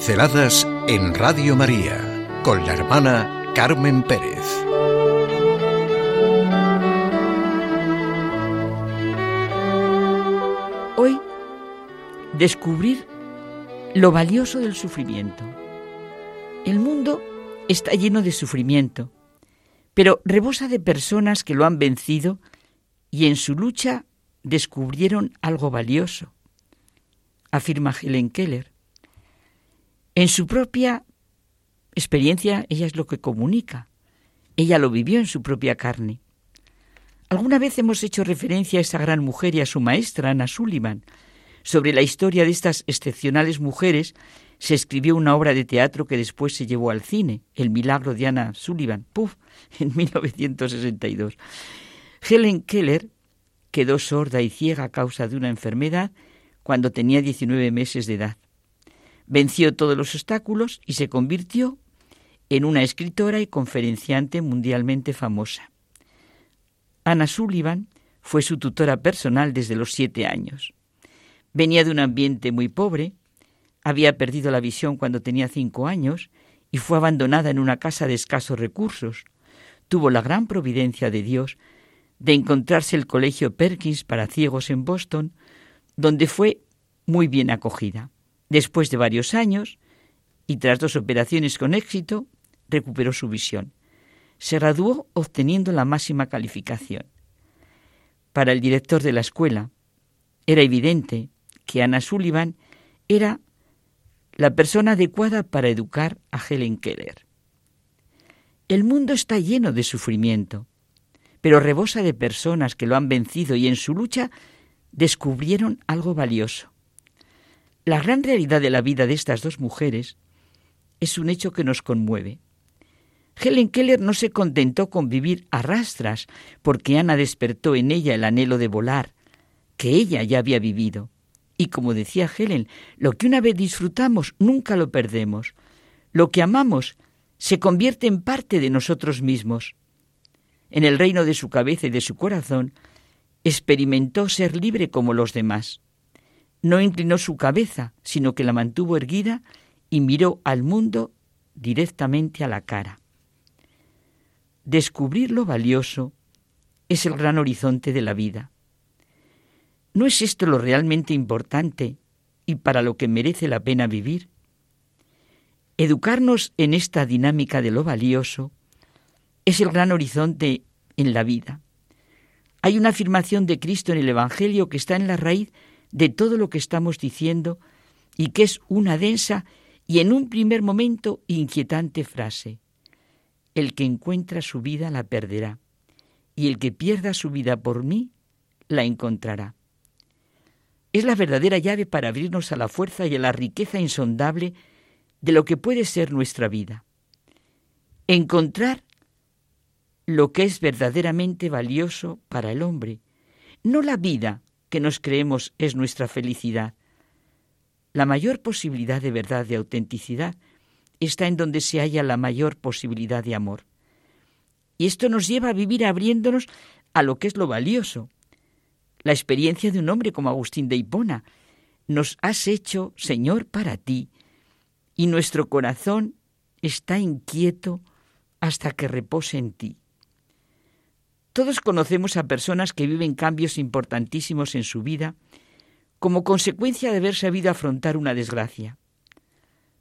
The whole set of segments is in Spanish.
Pinceladas en Radio María con la hermana Carmen Pérez. Hoy, descubrir lo valioso del sufrimiento. El mundo está lleno de sufrimiento, pero rebosa de personas que lo han vencido y en su lucha descubrieron algo valioso, afirma Helen Keller. En su propia experiencia, ella es lo que comunica. Ella lo vivió en su propia carne. Alguna vez hemos hecho referencia a esa gran mujer y a su maestra, Ana Sullivan. Sobre la historia de estas excepcionales mujeres se escribió una obra de teatro que después se llevó al cine, El milagro de Ana Sullivan, ¡puf!, en 1962. Helen Keller quedó sorda y ciega a causa de una enfermedad cuando tenía 19 meses de edad. Venció todos los obstáculos y se convirtió en una escritora y conferenciante mundialmente famosa. Anna Sullivan fue su tutora personal desde los siete años. Venía de un ambiente muy pobre, había perdido la visión cuando tenía cinco años y fue abandonada en una casa de escasos recursos. Tuvo la gran providencia de Dios de encontrarse el colegio Perkins para ciegos en Boston, donde fue muy bien acogida. Después de varios años, y tras dos operaciones con éxito, recuperó su visión. Se graduó obteniendo la máxima calificación. Para el director de la escuela, era evidente que Anna Sullivan era la persona adecuada para educar a Helen Keller. El mundo está lleno de sufrimiento, pero rebosa de personas que lo han vencido y en su lucha descubrieron algo valioso. La gran realidad de la vida de estas dos mujeres es un hecho que nos conmueve. Helen Keller no se contentó con vivir a rastras porque Ana despertó en ella el anhelo de volar, que ella ya había vivido. Y como decía Helen, lo que una vez disfrutamos nunca lo perdemos. Lo que amamos se convierte en parte de nosotros mismos en el reino de su cabeza y de su corazón, experimentó ser libre como los demás. No inclinó su cabeza, sino que la mantuvo erguida y miró al mundo directamente a la cara. Descubrir lo valioso es el gran horizonte de la vida. ¿No es esto lo realmente importante y para lo que merece la pena vivir? Educarnos en esta dinámica de lo valioso es el gran horizonte en la vida. Hay una afirmación de Cristo en el Evangelio que está en la raíz de todo lo que estamos diciendo y que es una densa y en un primer momento inquietante frase. El que encuentra su vida la perderá, y el que pierda su vida por mí la encontrará. Es la verdadera llave para abrirnos a la fuerza y a la riqueza insondable de lo que puede ser nuestra vida. Encontrar lo que es verdaderamente valioso para el hombre, no la vida que nos creemos es nuestra felicidad. La mayor posibilidad de verdad, de autenticidad, está en donde se halla la mayor posibilidad de amor. Y esto nos lleva a vivir abriéndonos a lo que es lo valioso. La experiencia de un hombre como Agustín de Hipona. Nos has hecho, Señor, para ti, y nuestro corazón está inquieto hasta que repose en ti. Todos conocemos a personas que viven cambios importantísimos en su vida como consecuencia de haber sabido afrontar una desgracia.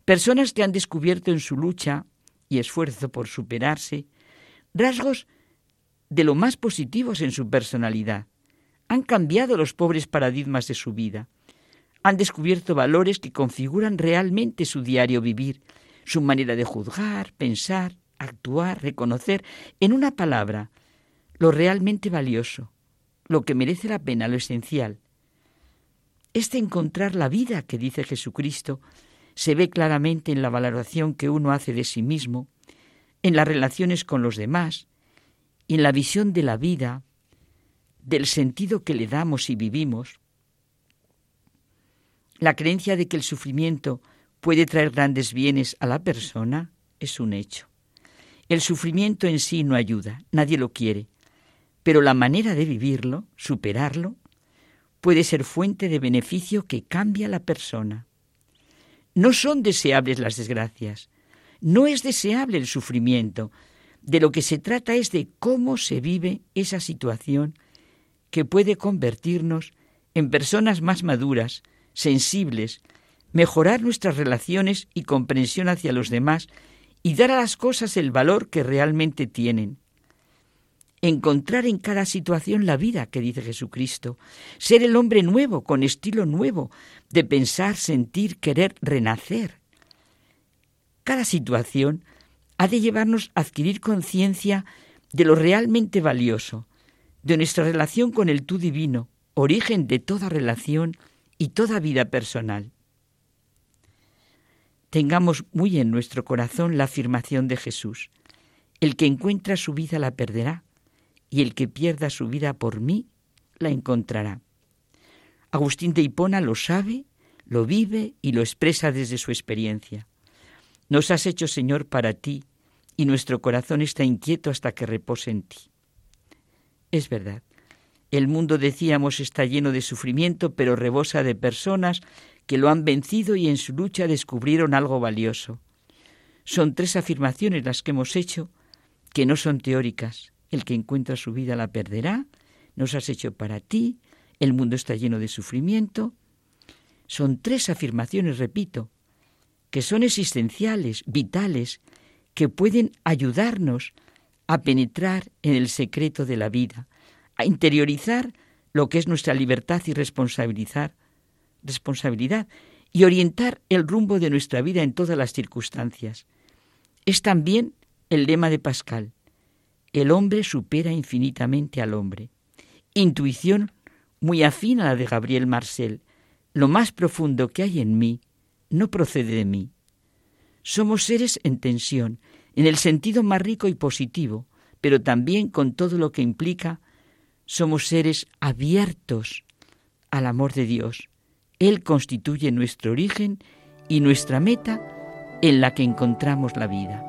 Personas que han descubierto en su lucha y esfuerzo por superarse rasgos de lo más positivos en su personalidad. Han cambiado los pobres paradigmas de su vida. Han descubierto valores que configuran realmente su diario vivir, su manera de juzgar, pensar, actuar, reconocer, en una palabra, lo realmente valioso, lo que merece la pena, lo esencial. Este encontrar la vida que dice Jesucristo se ve claramente en la valoración que uno hace de sí mismo, en las relaciones con los demás, en la visión de la vida, del sentido que le damos y vivimos. La creencia de que el sufrimiento puede traer grandes bienes a la persona es un hecho. El sufrimiento en sí no ayuda, nadie lo quiere, pero la manera de vivirlo, superarlo, puede ser fuente de beneficio que cambia a la persona. No son deseables las desgracias. No es deseable el sufrimiento. De lo que se trata es de cómo se vive esa situación que puede convertirnos en personas más maduras, sensibles, mejorar nuestras relaciones y comprensión hacia los demás y dar a las cosas el valor que realmente tienen. Encontrar en cada situación la vida que dice Jesucristo, ser el hombre nuevo, con estilo nuevo, de pensar, sentir, querer, renacer. Cada situación ha de llevarnos a adquirir conciencia de lo realmente valioso, de nuestra relación con el tú divino, origen de toda relación y toda vida personal tengamos muy en nuestro corazón la afirmación de Jesús. El que encuentra su vida la perderá, y el que pierda su vida por mí la encontrará. Agustín de Hipona lo sabe, lo vive y lo expresa desde su experiencia. Nos has hecho, Señor, para ti, y nuestro corazón está inquieto hasta que repose en ti. Es verdad, el mundo, decíamos, está lleno de sufrimiento, pero rebosa de personas que lo han vencido y en su lucha descubrieron algo valioso. Son tres afirmaciones las que hemos hecho que no son teóricas. El que encuentra su vida la perderá, nos has hecho para ti, el mundo está lleno de sufrimiento. Son tres afirmaciones, repito, que son existenciales, vitales, que pueden ayudarnos a penetrar en el secreto de la vida, a interiorizar lo que es nuestra libertad y responsabilizar responsabilidad y orientar el rumbo de nuestra vida en todas las circunstancias. Es también el lema de Pascal. El hombre supera infinitamente al hombre. Intuición muy afín a la de Gabriel Marcel. Lo más profundo que hay en mí no procede de mí. Somos seres en tensión, en el sentido más rico y positivo, pero también con todo lo que implica, somos seres abiertos al amor de Dios, él constituye nuestro origen y nuestra meta en la que encontramos la vida.